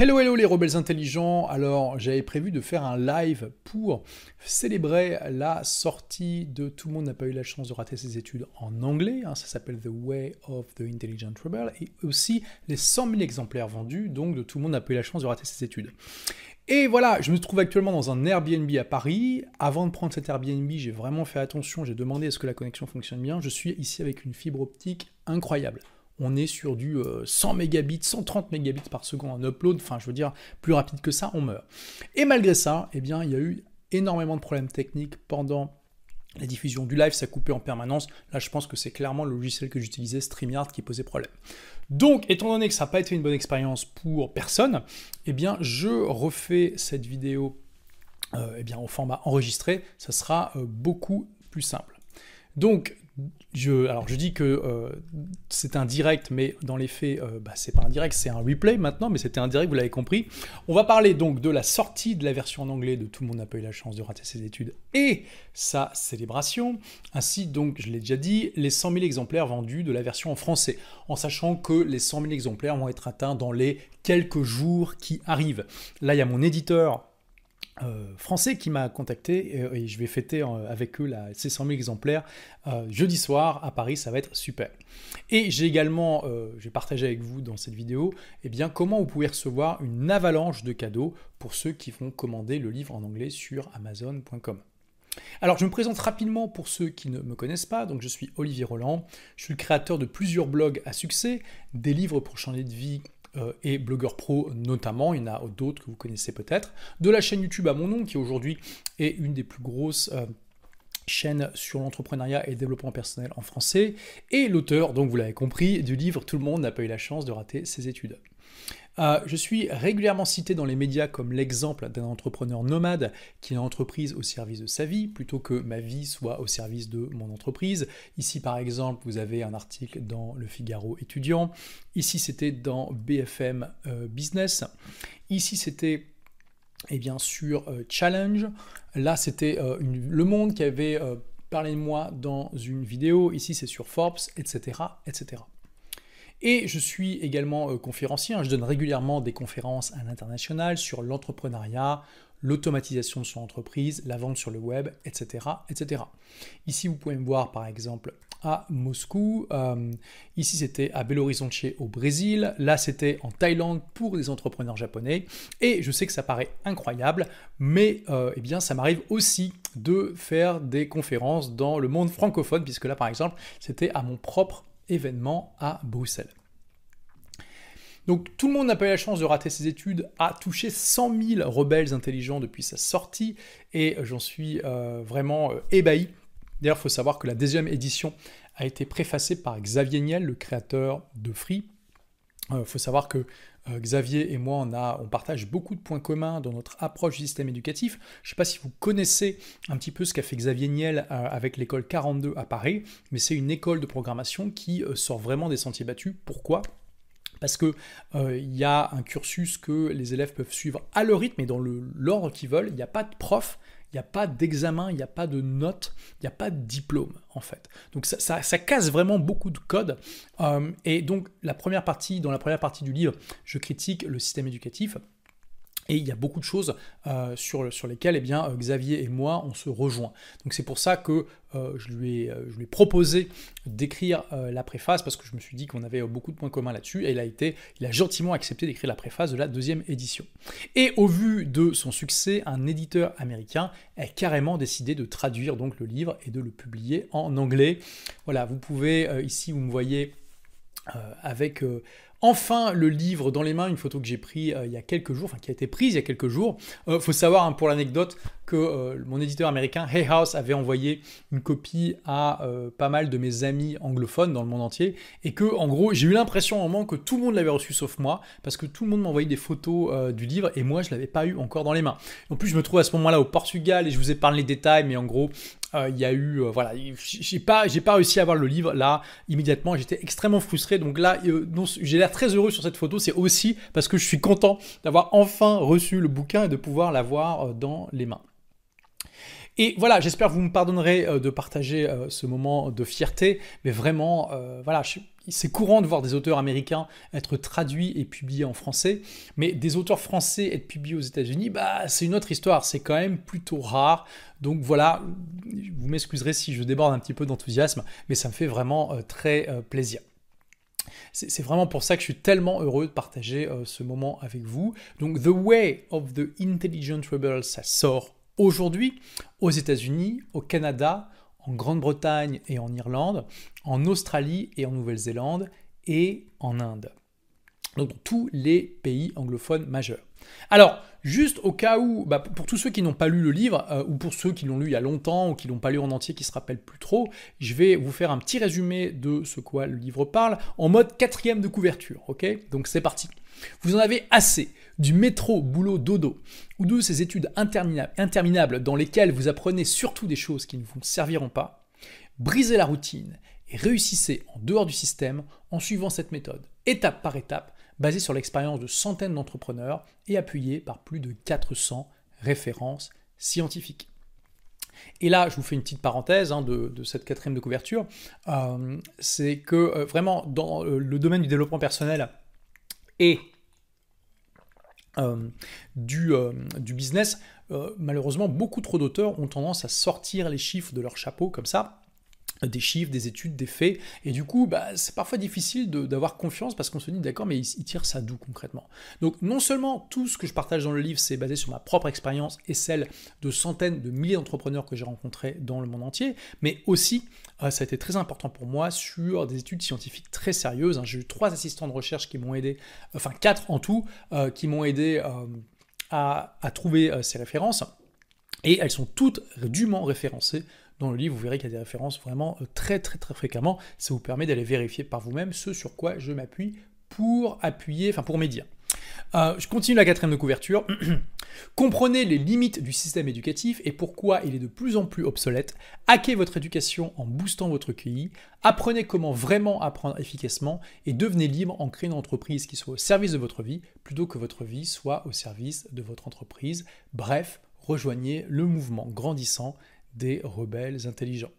Hello hello les rebelles intelligents, alors j'avais prévu de faire un live pour célébrer la sortie de Tout le monde n'a pas eu la chance de rater ses études en anglais, hein, ça s'appelle The Way of the Intelligent Rebel, et aussi les 100 000 exemplaires vendus, donc de Tout le monde n'a pas eu la chance de rater ses études. Et voilà, je me trouve actuellement dans un Airbnb à Paris. Avant de prendre cet Airbnb, j'ai vraiment fait attention, j'ai demandé à ce que la connexion fonctionne bien. Je suis ici avec une fibre optique incroyable on est sur du 100 euh, mégabits, 130 mégabits par seconde en upload, enfin je veux dire, plus rapide que ça, on meurt. Et malgré ça, eh bien, il y a eu énormément de problèmes techniques pendant la diffusion du live, ça coupait en permanence. Là, je pense que c'est clairement le logiciel que j'utilisais, StreamYard, qui posait problème. Donc, étant donné que ça n'a pas été une bonne expérience pour personne, eh bien, je refais cette vidéo euh, eh bien, au format enregistré. Ça sera euh, beaucoup plus simple. Donc, je, alors je dis que euh, c'est un direct, mais dans les faits, euh, bah, c'est pas un direct, c'est un replay maintenant, mais c'était un direct, vous l'avez compris. On va parler donc de la sortie de la version en anglais de Tout le monde n'a pas eu la chance de rater ses études et sa célébration, ainsi donc, je l'ai déjà dit, les 100 000 exemplaires vendus de la version en français, en sachant que les 100 000 exemplaires vont être atteints dans les quelques jours qui arrivent. Là, il y a mon éditeur euh, français qui m'a contacté et, je vais fêter euh, avec eux ces 100 000 exemplaires euh, jeudi soir à Paris, ça va être super. Et j'ai également, je vais partager avec vous dans cette vidéo, eh bien, comment vous pouvez recevoir une avalanche de cadeaux pour ceux qui vont commander le livre en anglais sur amazon.com. Alors, je me présente rapidement pour ceux qui ne me connaissent pas. Donc, je suis Olivier Roland. Je suis le créateur de plusieurs blogs à succès, des livres pour changer de vie euh, et blogueur pro notamment, il y en a d'autres que vous connaissez peut-être, de la chaîne YouTube à mon nom qui aujourd'hui est une des plus grosses euh, chaînes sur l'entrepreneuriat et le développement personnel en français, et l'auteur, donc vous l'avez compris, du livre Tout le monde n'a pas eu la chance de rater ses études. Euh, je suis régulièrement cité dans les médias comme l'exemple d'un entrepreneur nomade qui a entreprise au service de sa vie plutôt que ma vie soit au service de mon entreprise. Ici par exemple, vous avez un article dans Le Figaro étudiant. Ici c'était dans BFM euh, Business. Ici c'était et bien sûr euh, Challenge. Là c'était Le Monde qui avait parlé de moi dans une vidéo. Ici c'est sur Forbes, etc. etc. Et je suis également euh, conférencier, hein. je donne régulièrement des conférences à l'international sur l'entrepreneuriat, l'automatisation de son entreprise, la vente sur le web, etc. etc. Ici, vous pouvez me voir par exemple à Moscou. Euh, ici, c'était à Belo Horizonte au Brésil. Là, c'était en Thaïlande pour des entrepreneurs japonais. Et je sais que ça paraît incroyable, mais euh, eh bien, ça m'arrive aussi de faire des conférences dans le monde francophone, puisque là, par exemple, c'était à mon propre événement à Bruxelles. Donc tout le monde n'a pas eu la chance de rater ses études, a touché 100 000 rebelles intelligents depuis sa sortie, et j'en suis euh, vraiment euh, ébahi. D'ailleurs, il faut savoir que la deuxième édition a été préfacée par Xavier Niel, le créateur de Free. Il euh, faut savoir que Xavier et moi, on, a, on partage beaucoup de points communs dans notre approche du système éducatif. Je ne sais pas si vous connaissez un petit peu ce qu'a fait Xavier Niel euh, avec l'école 42 à Paris, mais c'est une école de programmation qui euh, sort vraiment des sentiers battus. Pourquoi? Parce qu'il il y a un cursus que les élèves peuvent suivre à leur rythme et dans l'ordre qu'ils veulent. Il n'y a pas de prof il n'y a pas d'examen, il n'y a pas de notes, il n'y a pas de diplôme en fait. Donc ça, ça, casse vraiment beaucoup de codes. Euh, et donc la première partie, dans la première partie du livre, je critique le système éducatif. Et il y a beaucoup de choses euh, sur, lesquelles eh bien, euh, Xavier et moi, on se rejoint. Donc c'est pour ça que euh, je, lui ai, je lui ai proposé d'écrire la préface, parce que je me suis dit qu'on avait beaucoup de points communs là-dessus, et il a, été, il a gentiment accepté d'écrire la préface de la deuxième édition. Et au vu de son succès, un éditeur américain a carrément décidé de traduire donc le livre et de le publier en anglais. Voilà, vous pouvez, ici vous me voyez avec enfin le livre dans les mains, une photo que j'ai prise euh, il y a quelques jours, enfin qui a été prise il y a quelques jours. Euh, faut savoir hein, pour l'anecdote que euh, mon éditeur américain Hay House avait envoyé une copie à pas mal de mes amis anglophones dans le monde entier et que en gros j'ai eu l'impression au moment que tout le monde l'avait reçu sauf moi parce que tout le monde m'a envoyé des photos du livre et moi je l'avais pas eu encore dans les mains. En plus je me trouve à ce moment-là au Portugal et je vous parlé des détails mais en gros euh, il y a eu, euh, voilà, j'ai pas, pas réussi à avoir le livre là immédiatement. J'étais extrêmement frustré. Donc là, euh, j'ai très heureux sur cette photo. C'est aussi parce que je suis content d'avoir enfin reçu le bouquin et de pouvoir l'avoir dans les mains. Et voilà, j'espère que vous me pardonnerez euh, de partager euh, ce moment de fierté, mais vraiment, euh, voilà, c'est courant de voir des auteurs américains être traduits et publiés en français, mais des auteurs français être publiés aux États-Unis, bah, c'est une autre histoire, c'est quand même plutôt rare. Donc voilà, vous m'excuserez si je déborde un petit peu d'enthousiasme, mais ça me fait vraiment très plaisir. C'est vraiment pour ça que je suis tellement heureux de partager ce moment avec vous. Donc The Way of the Intelligent Rebels, ça sort aujourd'hui aux États-Unis, au Canada, en Grande-Bretagne et en Irlande, en Australie et en Nouvelle-Zélande et en Inde. Donc dans tous les pays anglophones majeurs. Alors, juste au cas où, bah, pour tous ceux qui n'ont pas lu le livre, euh, ou pour ceux qui l'ont lu il y a longtemps, ou qui l'ont pas lu en entier, qui se rappellent plus trop, je vais vous faire un petit résumé de ce quoi le livre parle, en mode quatrième de couverture, ok? Donc c'est parti. Vous en avez assez du métro, boulot, dodo, ou de ces études interminables dans lesquelles vous apprenez surtout des choses qui ne vous serviront pas. Brisez la routine et réussissez en dehors du système en suivant cette méthode, étape par étape, basée sur l'expérience de centaines d'entrepreneurs et appuyée par plus de 400 références scientifiques. Et là, je vous fais une petite parenthèse hein, de, cette quatrième de couverture, euh, c'est que euh, vraiment dans euh, le domaine du développement personnel et du, business, malheureusement, beaucoup trop d'auteurs ont tendance à sortir les chiffres de leur chapeau comme ça des chiffres, des études, des faits. Et du coup, bah, c'est parfois difficile d'avoir confiance parce qu'on se dit, d'accord, mais il, tire ça d'où concrètement? Donc non seulement tout ce que je partage dans le livre, c'est basé sur ma propre expérience et celle de centaines de milliers d'entrepreneurs que j'ai rencontrés dans le monde entier, mais aussi, euh, ça a été très important pour moi, sur des études scientifiques très sérieuses. Hein. J'ai eu trois assistants de recherche qui m'ont aidé, enfin quatre en tout, euh, qui m'ont aidé euh, à, trouver ces références. Et elles sont toutes dûment référencées dans le livre, vous verrez qu'il y a des références vraiment euh, très très très fréquemment. Ça vous permet d'aller vérifier par vous-même ce sur quoi je m'appuie pour appuyer, enfin pour médire. Euh, je continue la quatrième de couverture. Comprenez les limites du système éducatif et pourquoi il est de plus en plus obsolète. Hackez votre éducation en boostant votre QI. Apprenez comment vraiment apprendre efficacement et devenez libre en créant une entreprise qui soit au service de votre vie plutôt que votre vie soit au service de votre entreprise. Bref, rejoignez le mouvement grandissant des rebelles intelligents.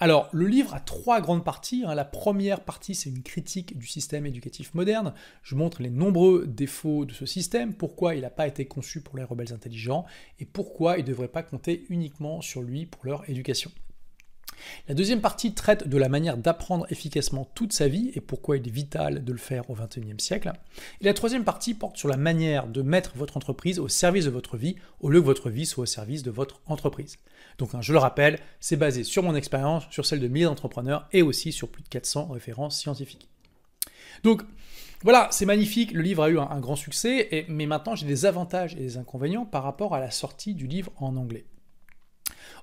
Alors, le livre a trois grandes parties. Hein. La première partie, c'est une critique du système éducatif moderne. Je montre les nombreux défauts de ce système, pourquoi il n'a pas été conçu pour les rebelles intelligents et pourquoi ils ne devraient pas compter uniquement sur lui pour leur éducation. La deuxième partie traite de la manière d'apprendre efficacement toute sa vie et pourquoi il est vital de le faire au XXIe siècle. Et la troisième partie porte sur la manière de mettre votre entreprise au service de votre vie au lieu que votre vie soit au service de votre entreprise. Donc hein, je le rappelle, c'est basé sur mon expérience, sur celle de milliers d'entrepreneurs et aussi sur plus de 400 références scientifiques. Donc voilà, c'est magnifique, le livre a eu un, grand succès, mais maintenant j'ai des avantages et des inconvénients par rapport à la sortie du livre en anglais.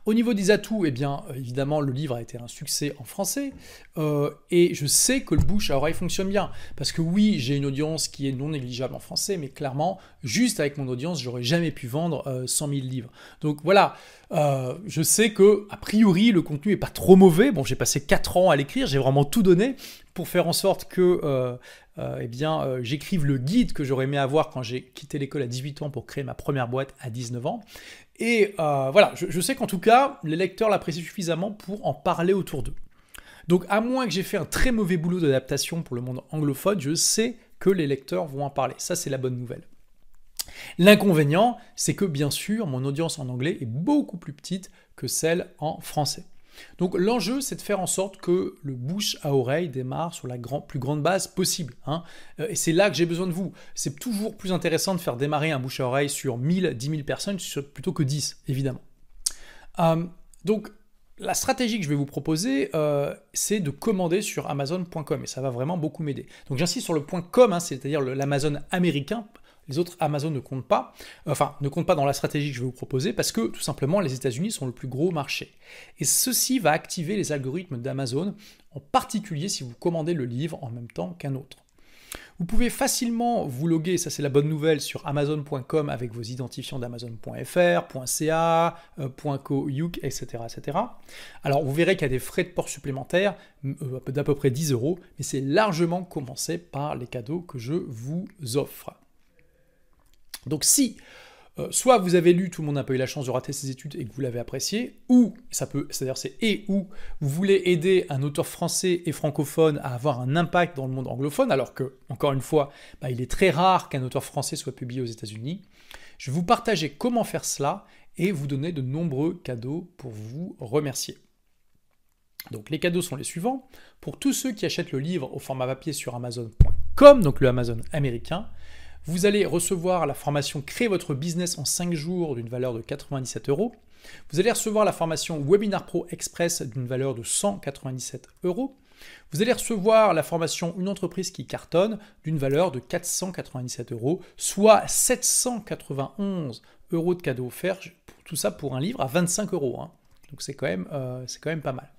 Au niveau des atouts, eh euh, évidemment, le livre a été un succès en français, euh, et je sais que le bouche à oreille fonctionne bien, parce que oui, j'ai une audience qui est non négligeable en français, mais clairement, juste avec mon audience, j'aurais jamais pu vendre 100 000 livres. Donc voilà, euh, je sais que, a priori, le contenu est pas trop mauvais. Bon, j'ai passé 4 ans à l'écrire, j'ai vraiment tout donné pour faire en sorte que eh j'écrive le guide que j'aurais aimé avoir quand j'ai quitté l'école à 18 ans pour créer ma première boîte à 19 ans. Et euh, voilà, je, sais qu'en tout cas, les lecteurs l'apprécient suffisamment pour en parler autour d'eux. Donc à moins que j'ai fait un très mauvais boulot d'adaptation pour le monde anglophone, je sais que les lecteurs vont en parler. Ça, c'est la bonne nouvelle. L'inconvénient, c'est que bien sûr, mon audience en anglais est beaucoup plus petite que celle en français. Donc l'enjeu, c'est de faire en sorte que le bouche à oreille démarre sur la plus grande base possible. Hein. Euh, et c'est là que j'ai besoin de vous. C'est toujours plus intéressant de faire démarrer un bouche à oreille sur 1000, 10 000 personnes plutôt que 10, évidemment. Euh, donc la stratégie que je vais vous proposer, euh, c'est de commander sur Amazon.com et ça va vraiment beaucoup m'aider. Donc j'insiste sur le .com, hein, c'est-à-dire l'Amazon américain, les autres Amazon ne comptent pas, enfin ne comptent pas dans la stratégie que je vais vous proposer parce que tout simplement les États-Unis sont le plus gros marché. Et ceci va activer les algorithmes d'Amazon, en particulier si vous commandez le livre en même temps qu'un autre. Vous pouvez facilement vous loguer, ça c'est la bonne nouvelle, sur amazon.com avec vos identifiants d'amazon.fr, .ca, .co, etc., etc. Alors vous verrez qu'il y a des frais de port supplémentaires euh, d'à peu près 10 euros, mais c'est largement commencé par les cadeaux que je vous offre. Donc si euh, soit vous avez lu Tout le monde n'a pas eu la chance de rater ses études et que vous l'avez apprécié, ou ça peut, c'est-à-dire c'est et ou vous voulez aider un auteur français et francophone à avoir un impact dans le monde anglophone, alors que encore une fois, bah, il est très rare qu'un auteur français soit publié aux États-Unis. Je vais vous partager comment faire cela et vous donner de nombreux cadeaux pour vous remercier. Donc les cadeaux sont les suivants. Pour tous ceux qui achètent le livre au format papier sur Amazon.com, donc le Amazon américain, vous allez recevoir la formation Créer votre business en 5 jours d'une valeur de 97 euros. Vous allez recevoir la formation Webinar Pro Express d'une valeur de 197 euros. Vous allez recevoir la formation Une entreprise qui cartonne d'une valeur de 497 euros, soit 791 euros de cadeaux offerts, tout ça pour un livre à 25 euros. Hein. Donc c'est quand, euh, c'est quand même pas mal.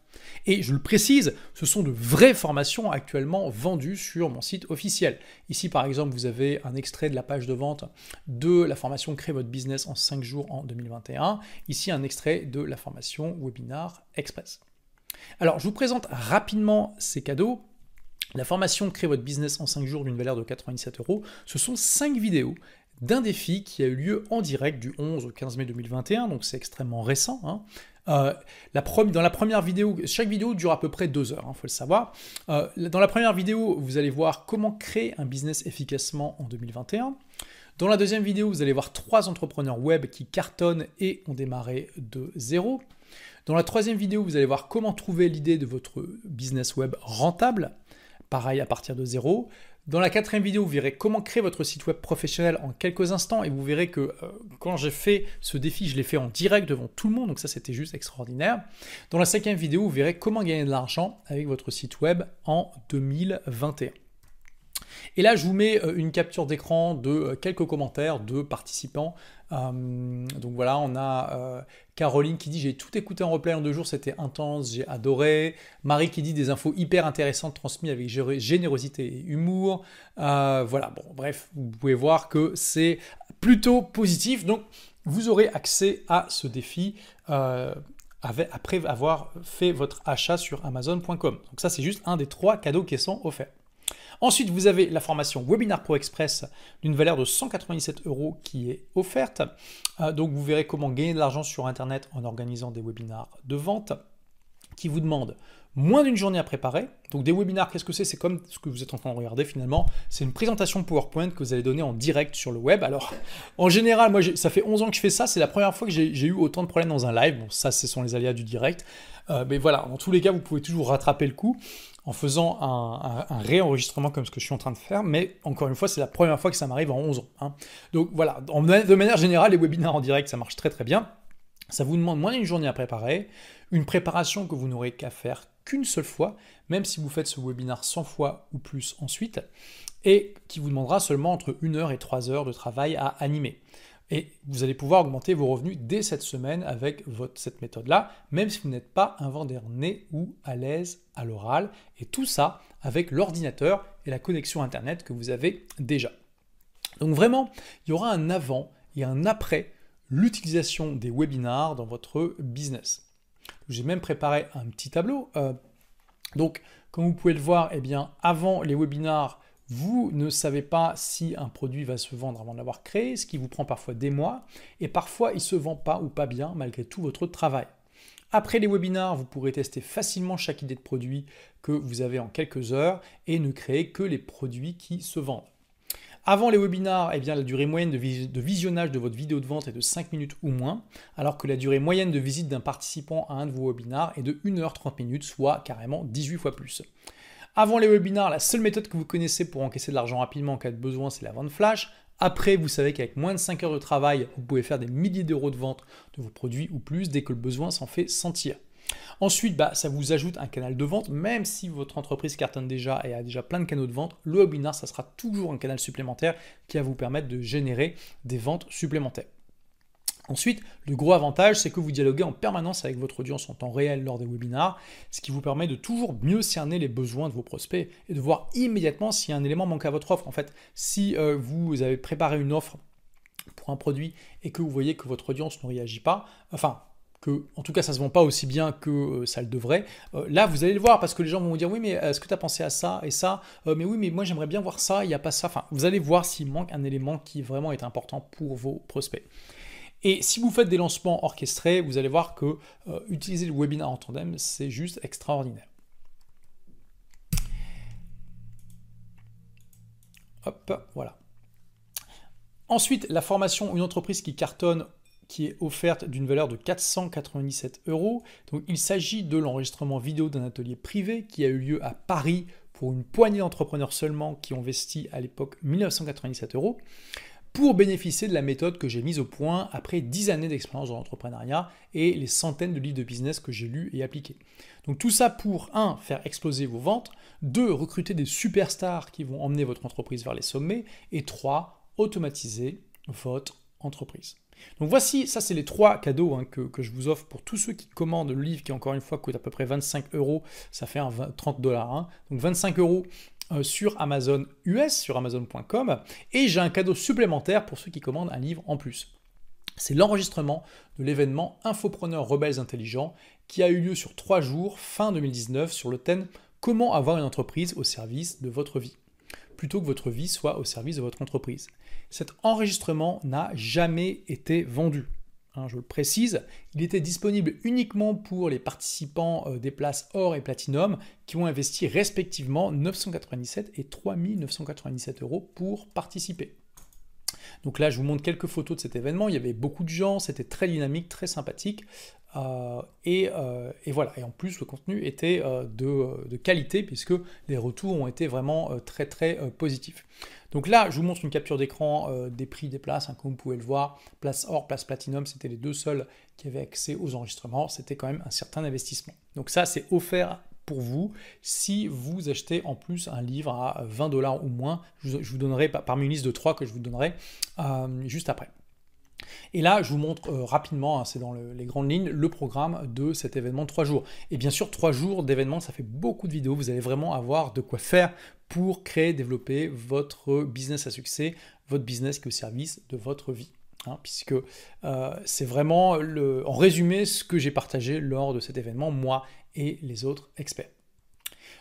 Et je le précise, ce sont de vraies formations actuellement vendues sur mon site officiel. Ici, par exemple, vous avez un extrait de la page de vente de la formation Créer votre business en 5 jours en 2021. Ici, un extrait de la formation Webinar Express. Alors, je vous présente rapidement ces cadeaux. La formation Créer votre business en 5 jours d'une valeur de 97 euros, ce sont 5 vidéos d'un défi qui a eu lieu en direct du 11 au 15 mai 2021, donc c'est extrêmement récent. Hein. Euh, dans la première vidéo, chaque vidéo dure à peu près deux heures, il hein, faut le savoir. Euh, dans la première vidéo, vous allez voir comment créer un business efficacement en 2021. Dans la deuxième vidéo, vous allez voir trois entrepreneurs web qui cartonnent et ont démarré de zéro. Dans la troisième vidéo, vous allez voir comment trouver l'idée de votre business web rentable, pareil à partir de zéro. Dans la quatrième vidéo, vous verrez comment créer votre site web professionnel en quelques instants et vous verrez que euh, quand j'ai fait ce défi, je l'ai fait en direct devant tout le monde, donc ça c'était juste extraordinaire. Dans la cinquième vidéo, vous verrez comment gagner de l'argent avec votre site web en 2021. Et là, je vous mets euh, une capture d'écran de euh, quelques commentaires de participants. Euh, donc voilà, on a Caroline qui dit j'ai tout écouté en replay en deux jours, c'était intense, j'ai adoré. Marie qui dit des infos hyper intéressantes transmises avec générosité et humour. voilà, bon, bref, vous pouvez voir que c'est plutôt positif. Donc vous aurez accès à ce défi. après avoir fait votre achat sur Amazon.com. Donc ça, c'est juste un des trois cadeaux qui sont offerts. Ensuite, vous avez la formation Webinar Pro Express d'une valeur de 197 euros qui est offerte. Euh, donc, vous verrez comment gagner de l'argent sur Internet en organisant des webinars de vente qui vous demandent moins d'une journée à préparer. Donc des webinars, qu'est-ce que c'est? C'est comme ce que vous êtes en train de regarder finalement. C'est une présentation PowerPoint que vous allez donner en direct sur le web. Alors en général, moi ça fait 11 ans que je fais ça. C'est la première fois que j'ai eu autant de problèmes dans un live. Bon, ça ce sont les aléas du direct. Euh, mais voilà, dans tous les cas, vous pouvez toujours rattraper le coup en faisant un, réenregistrement comme ce que je suis en train de faire, mais encore une fois, c'est la première fois que ça m'arrive en 11 ans. Hein. Donc voilà, de manière générale, les webinaires en direct, ça marche très très bien. Ça vous demande moins d'une journée à préparer, une préparation que vous n'aurez qu'à faire qu'une seule fois, même si vous faites ce webinar 100 fois ou plus ensuite, et qui vous demandera seulement entre 1 heure et 3 heures de travail à animer. Et vous allez pouvoir augmenter vos revenus dès cette semaine avec cette méthode-là, même si vous n'êtes pas un vendeur né ou à l'aise à l'oral. Et tout ça avec l'ordinateur et la connexion Internet que vous avez déjà. Donc vraiment, il y aura un avant et un après l'utilisation des webinars dans votre business. J'ai même préparé un petit tableau. Euh, donc, comme vous pouvez le voir, eh bien, avant les webinars, vous ne savez pas si un produit va se vendre avant de l'avoir créé, ce qui vous prend parfois des mois, et parfois il ne se vend pas ou pas bien malgré tout votre travail. Après les webinars, vous pourrez tester facilement chaque idée de produit que vous avez en quelques heures et ne créer que les produits qui se vendent. Avant les webinars, eh bien, la durée moyenne de, visionnage de votre vidéo de vente est de 5 minutes ou moins, alors que la durée moyenne de visite d'un participant à un de vos webinars est de 1h30 minutes, soit carrément 18 fois plus. Avant les webinars, la seule méthode que vous connaissez pour encaisser de l'argent rapidement en cas de besoin, c'est la vente flash. Après, vous savez qu'avec moins de 5 heures de travail, vous pouvez faire des milliers d'euros de vente de vos produits ou plus dès que le besoin s'en fait sentir. Ensuite, bah, ça vous ajoute un canal de vente, même si votre entreprise cartonne déjà et a déjà plein de canaux de vente, le webinar, ça sera toujours un canal supplémentaire qui va vous permettre de générer des ventes supplémentaires. Ensuite, le gros avantage, c'est que vous dialoguez en permanence avec votre audience en temps réel lors des webinars, ce qui vous permet de toujours mieux cerner les besoins de vos prospects et de voir immédiatement si un élément manque à votre offre. En fait, si euh, vous avez préparé une offre pour un produit et que vous voyez que votre audience ne réagit pas, enfin, que, en tout cas, ça se vend pas aussi bien que ça le devrait. là, vous allez le voir parce que les gens vont vous dire oui, mais est-ce que tu as pensé à ça et ça? Mais oui, mais moi j'aimerais bien voir ça, il n'y a pas ça. Enfin, vous allez voir s'il manque un élément qui vraiment est important pour vos prospects. Et si vous faites des lancements orchestrés, vous allez voir que utiliser le webinar en tandem, c'est juste extraordinaire. Hop, voilà. Ensuite, la formation, une entreprise qui cartonne, qui est offerte d'une valeur de 497 euros. Donc, il s'agit de l'enregistrement vidéo d'un atelier privé qui a eu lieu à Paris pour une poignée d'entrepreneurs seulement qui ont investi à l'époque 1997 euros pour bénéficier de la méthode que j'ai mise au point après 10 années d'expérience dans l'entrepreneuriat et les centaines de livres de business que j'ai lus et appliqués. Donc tout ça pour 1. faire exploser vos ventes, 2. recruter des superstars qui vont emmener votre entreprise vers les sommets et 3. automatiser votre entreprise. Donc voici, ça c'est les trois cadeaux hein, que, je vous offre pour tous ceux qui commandent le livre qui encore une fois coûte à peu près 25 euros, ça fait un 30 dollars. Hein. Donc 25 euros sur Amazon US, sur Amazon.com, et j'ai un cadeau supplémentaire pour ceux qui commandent un livre en plus. C'est l'enregistrement de l'événement Infopreneurs Rebelles Intelligents qui a eu lieu sur trois jours fin 2019 sur le thème Comment avoir une entreprise au service de votre vie? Plutôt que votre vie soit au service de votre entreprise. Cet enregistrement n'a jamais été vendu. Hein, je le précise, il était disponible uniquement pour les participants euh, des places or et platinum qui ont investi respectivement 997 et 3997 euros pour participer. Donc là, je vous montre quelques photos de cet événement. Il y avait beaucoup de gens, c'était très dynamique, très sympathique. Euh, euh, et, voilà. Et en plus, le contenu était de, de, qualité puisque les retours ont été vraiment très très positifs. Donc là, je vous montre une capture d'écran euh, des prix des places, hein, comme vous pouvez le voir. Place Or, Place Platinum, c'était les deux seuls qui avaient accès aux enregistrements. C'était quand même un certain investissement. Donc ça, c'est offert pour vous si vous achetez en plus un livre à 20 dollars ou moins. Je vous donnerai parmi une liste de trois que je vous donnerai euh, juste après. Et là, je vous montre euh, rapidement, hein, c'est dans les grandes lignes, le programme de cet événement de 3 jours. Et bien sûr, 3 jours d'événement, ça fait beaucoup de vidéos. Vous allez vraiment avoir de quoi faire pour créer, développer votre business à succès, votre business qui est au service de votre vie. Hein, puisque euh, c'est vraiment le, en résumé ce que j'ai partagé lors de cet événement, moi et les autres experts.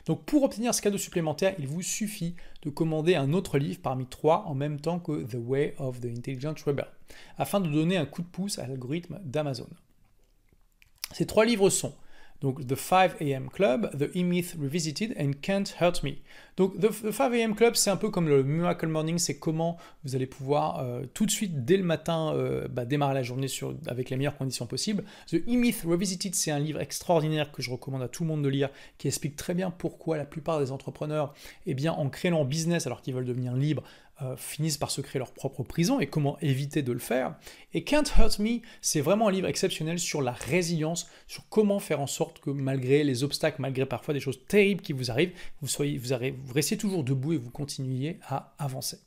Donc pour obtenir ce cadeau supplémentaire, il vous suffit de commander un autre livre parmi trois en même temps que The Way of the Intelligent Rebel, afin de donner un coup de pouce à l'algorithme d'Amazon. Ces trois livres sont donc The 5 AM Club, The E-Myth Revisited and Can't Hurt Me. Donc The, 5 AM Club, c'est un peu comme le Miracle Morning, c'est comment vous allez pouvoir euh, tout de suite, dès le matin, euh, bah, démarrer la journée sur, avec les meilleures conditions possibles. The E-Myth Revisited, c'est un livre extraordinaire que je recommande à tout le monde de lire, qui explique très bien pourquoi la plupart des entrepreneurs, eh bien, en créant leur business alors qu'ils veulent devenir libres, euh, finissent par se créer leur propre prison et comment éviter de le faire. Et Can't Hurt Me, c'est vraiment un livre exceptionnel sur la résilience, sur comment faire en sorte que malgré les obstacles, malgré parfois des choses terribles qui vous arrivent, vous, soyez, vous, restiez toujours debout et vous continuiez à avancer.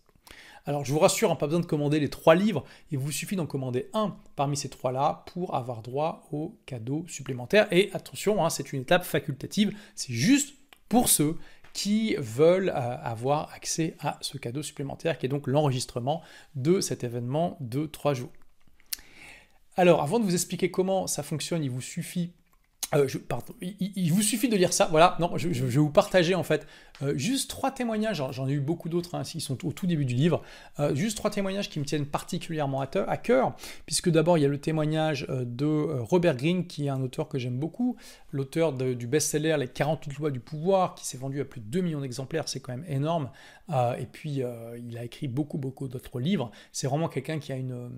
Alors je vous rassure, hein, pas besoin de commander les trois livres, il vous suffit d'en commander un parmi ces trois-là pour avoir droit au cadeau supplémentaire. Et attention, hein, c'est une étape facultative, c'est juste pour ceux qui veulent euh, avoir accès à ce cadeau supplémentaire qui est donc l'enregistrement de cet événement de trois jours. Alors, avant de vous expliquer comment ça fonctionne, il vous suffit euh, pardon, il, vous suffit de lire ça. Voilà, non, je, vais vous partager en fait euh, juste trois témoignages. J'en ai eu beaucoup d'autres, hein, ils sont au tout début du livre. Euh, juste trois témoignages qui me tiennent particulièrement à, à cœur, puisque d'abord il y a le témoignage de Robert Greene, qui est un auteur que j'aime beaucoup, l'auteur du best-seller Les 48 lois du pouvoir, qui s'est vendu à plus de 2 millions d'exemplaires, c'est quand même énorme. et puis il a écrit beaucoup, beaucoup d'autres livres. C'est vraiment quelqu'un qui a une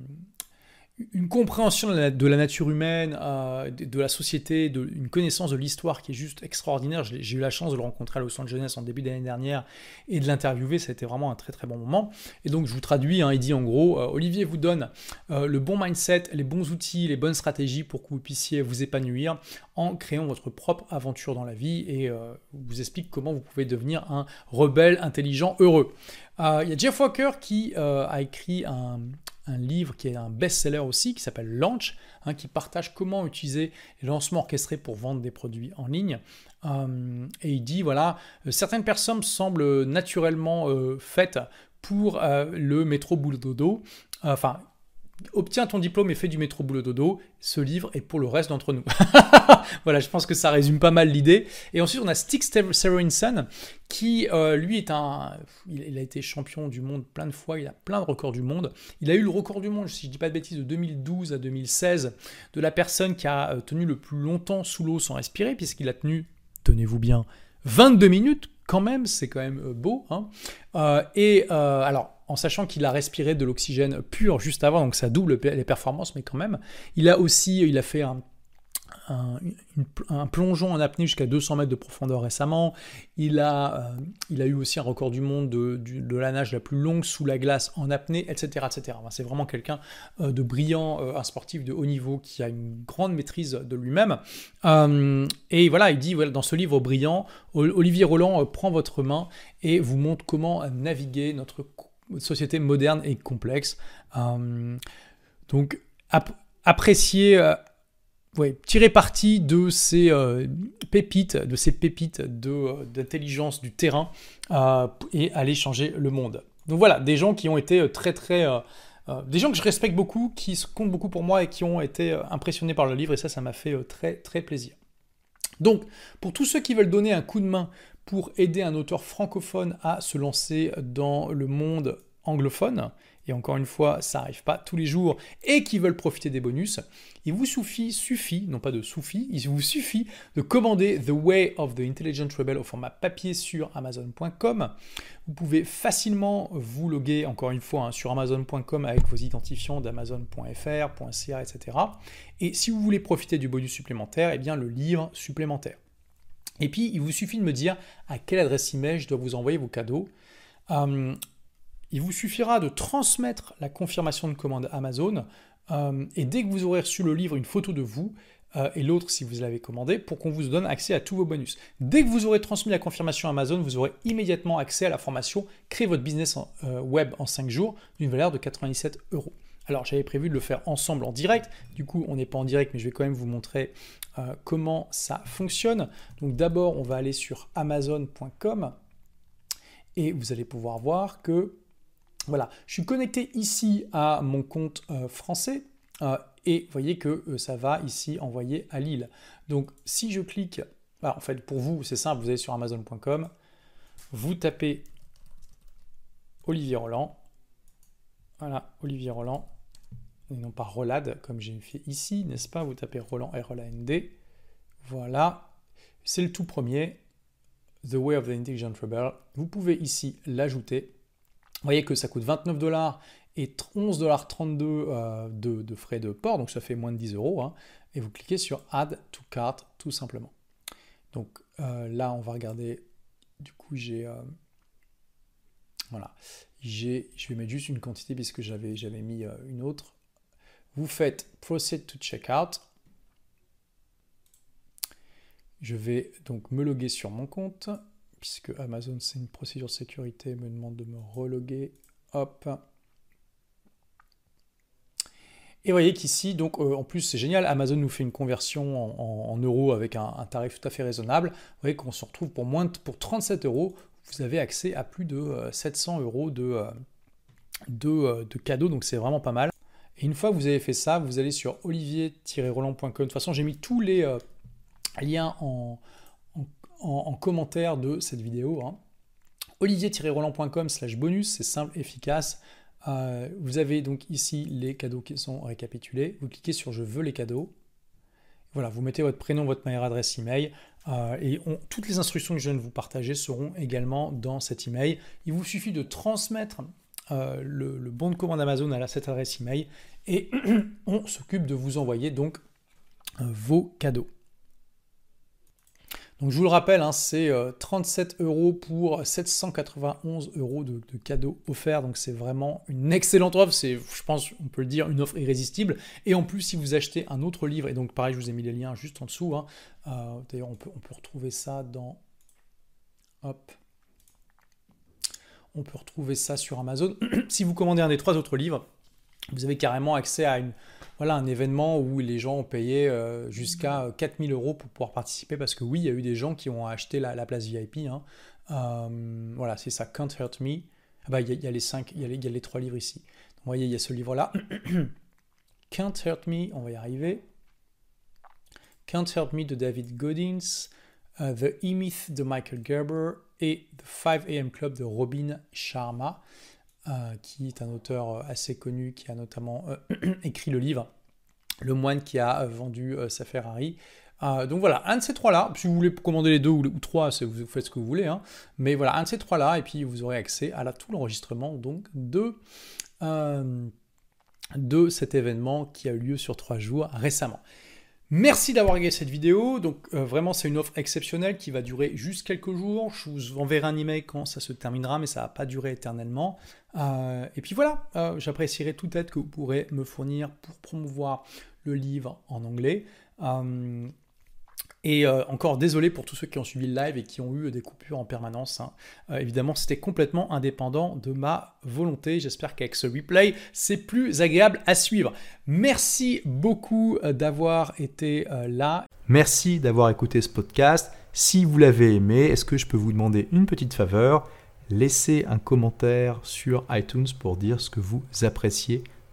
une compréhension de la, nature humaine, euh, de, la société, de, une connaissance de l'histoire qui est juste extraordinaire. J'ai eu la chance de le rencontrer à Los Angeles en début d'année dernière et de l'interviewer. Ça a été vraiment un très très bon moment. Et donc je vous traduis, hein, il dit en gros, euh, Olivier vous donne euh, le bon mindset, les bons outils, les bonnes stratégies pour que vous puissiez vous épanouir en créant votre propre aventure dans la vie et vous explique comment vous pouvez devenir un rebelle intelligent heureux. Il y a Jeff Walker qui a écrit un, un livre qui est un best-seller aussi, qui s'appelle Launch, hein, qui partage comment utiliser les lancements orchestrés pour vendre des produits en ligne. Euh, et il dit, voilà, euh, certaines personnes semblent naturellement euh, faites pour le métro boulot dodo. Enfin, obtiens ton diplôme et fais du métro boulot dodo. Ce livre est pour le reste d'entre nous. voilà, je pense que ça résume pas mal l'idée. Et ensuite, on a Stig Sørensen, qui euh, lui est un. Il, a été champion du monde plein de fois, il a plein de records du monde. Il a eu le record du monde, si je dis pas de bêtises, de 2012 à 2016, de la personne qui a euh, tenu le plus longtemps sous l'eau sans respirer, puisqu'il a tenu, tenez-vous bien, 22 minutes quand même, c'est quand même euh, beau. Hein. et alors, en sachant qu'il a respiré de l'oxygène pur juste avant, donc ça double les performances, mais quand même. Il a aussi, il a fait un, plongeon en apnée jusqu'à 200 mètres de profondeur récemment. Il a, euh, il a eu aussi un record du monde de, la nage la plus longue sous la glace en apnée, etc. etc. c'est vraiment quelqu'un euh, de brillant, euh, un sportif de haut niveau qui a une grande maîtrise de lui-même. et voilà, il dit dans ce livre brillant, Olivier Roland prend votre main et vous montre comment naviguer notre société moderne et complexe. Euh, donc, apprécier, euh, tirer parti de ces euh, pépites, de ces pépites d'intelligence du terrain et aller changer le monde. Donc voilà, des gens qui ont été très très... des gens que je respecte beaucoup, qui comptent beaucoup pour moi et qui ont été impressionnés par le livre, et ça, ça m'a fait très très plaisir. Donc, pour tous ceux qui veulent donner un coup de main pour aider un auteur francophone à se lancer dans le monde anglophone, et encore une fois, ça n'arrive pas tous les jours, et qui veulent profiter des bonus, il vous suffit, suffit, non pas de suffit, il vous suffit de commander The Way of the Intelligent Rebel au format papier sur Amazon.com. Vous pouvez facilement vous loguer, encore une fois, hein, sur Amazon.com avec vos identifiants d'Amazon.fr, .ca, etc. Et si vous voulez profiter du bonus supplémentaire, eh bien le livre supplémentaire. Et puis, il vous suffit de me dire à quelle adresse email je dois vous envoyer vos cadeaux. Euh, il vous suffira de transmettre la confirmation de commande Amazon euh, et dès que vous aurez reçu le livre, une photo de vous euh, et l'autre si vous l'avez commandé pour qu'on vous donne accès à tous vos bonus. Dès que vous aurez transmis la confirmation Amazon, vous aurez immédiatement accès à la formation Créer votre business web en 5 jours d'une valeur de 97 euros. Alors j'avais prévu de le faire ensemble en direct, du coup on n'est pas en direct mais je vais quand même vous montrer euh, comment ça fonctionne. Donc d'abord on va aller sur amazon.com et vous allez pouvoir voir que voilà, je suis connecté ici à mon compte euh, français euh, et vous voyez que ça va ici envoyer à Lille. Donc si je clique, bah, en fait pour vous c'est simple, vous allez sur amazon.com, vous tapez Olivier Roland, voilà, Olivier Roland, et non pas Rolad, comme j'ai fait ici, n'est-ce pas? Vous tapez Roland, R-O-L-A-N-D. Voilà, c'est le tout premier, The Way of the Intelligent Rebel. Vous pouvez ici l'ajouter. Vous voyez que ça coûte 29 dollars et 11,32 dollars euh, de, de, frais de port, donc ça fait moins de 10 euros. Hein. et vous cliquez sur Add to Cart tout simplement. Donc euh, là, on va regarder. Du coup, j'ai. Euh, voilà. Je vais mettre juste une quantité puisque j'avais mis une autre. Vous faites Proceed to Checkout. Je vais donc me loguer sur mon compte, puisque Amazon c'est une procédure sécurité, me demande de me reloguer. Hop. Et vous voyez qu'ici, donc euh, en plus c'est génial, Amazon nous fait une conversion en, euros avec un, tarif tout à fait raisonnable. Vous voyez qu'on se retrouve pour moins pour 37 euros, vous avez accès à plus de 700 euh, euros euh, de cadeaux, donc c'est vraiment pas mal. Une fois que vous avez fait ça, vous allez sur olivier-roland.com. De toute façon, j'ai mis tous les euh, liens en, commentaire de cette vidéo. Hein. olivier-roland.com slash bonus, c'est simple, efficace. Euh, vous avez donc ici les cadeaux qui sont récapitulés. Vous cliquez sur Je veux les cadeaux. Voilà, vous mettez votre prénom, votre mail adresse email. Euh, et toutes les instructions que je viens de vous partager seront également dans cet email. Il vous suffit de transmettre euh, le, bon de commande Amazon à cette adresse email et on s'occupe de vous envoyer donc euh, vos cadeaux. Donc je vous le rappelle, hein, c'est 37 euh, euros pour 791 euros de, cadeaux offerts. Donc c'est vraiment une excellente offre. C'est, je pense, on peut le dire, une offre irrésistible. Et en plus, si vous achetez un autre livre, et donc pareil, je vous ai mis les liens juste en dessous. Hein, d'ailleurs, on peut, on peut retrouver ça dans. Hop. On peut retrouver ça sur Amazon. si vous commandez un des trois autres livres, vous avez carrément accès à une, voilà, un événement où les gens ont payé euh, jusqu'à 4000 euros pour pouvoir participer parce que oui, il y a eu des gens qui ont acheté la, place VIP. Hein. Euh, voilà, c'est ça, Can't Hurt Me. Ah bah, il y, a les cinq, il y, a les trois livres ici. vous voyez, il y a ce livre-là. Can't Hurt Me, on va y arriver. Can't Hurt Me de David Goddins, uh, The E-Myth de Michael Gerber et The 5 AM Club de Robin Sharma, uh, qui est un auteur assez connu qui a notamment écrit le livre Le moine qui a vendu sa Ferrari. Euh, donc voilà, un de ces trois-là, si vous voulez commander les deux ou, trois, vous faites ce que vous voulez, hein. mais voilà, un de ces trois-là, et puis vous aurez accès à tout l'enregistrement donc de, euh, de cet événement qui a eu lieu sur trois jours récemment. Merci d'avoir regardé cette vidéo. Donc euh, vraiment, c'est une offre exceptionnelle qui va durer juste quelques jours. Je vous enverrai un email quand ça se terminera, mais ça va pas durer éternellement. et puis voilà, j'apprécierai toute aide que vous pourrez me fournir pour promouvoir le livre en anglais. Et euh, encore désolé pour tous ceux qui ont suivi le live et qui ont eu des coupures en permanence. Hein. Euh, évidemment, c'était complètement indépendant de ma volonté. J'espère qu'avec ce replay, c'est plus agréable à suivre. Merci beaucoup euh, d'avoir été là. Merci d'avoir écouté ce podcast. Si vous l'avez aimé, est-ce que je peux vous demander une petite faveur? Laissez un commentaire sur iTunes pour dire ce que vous appréciez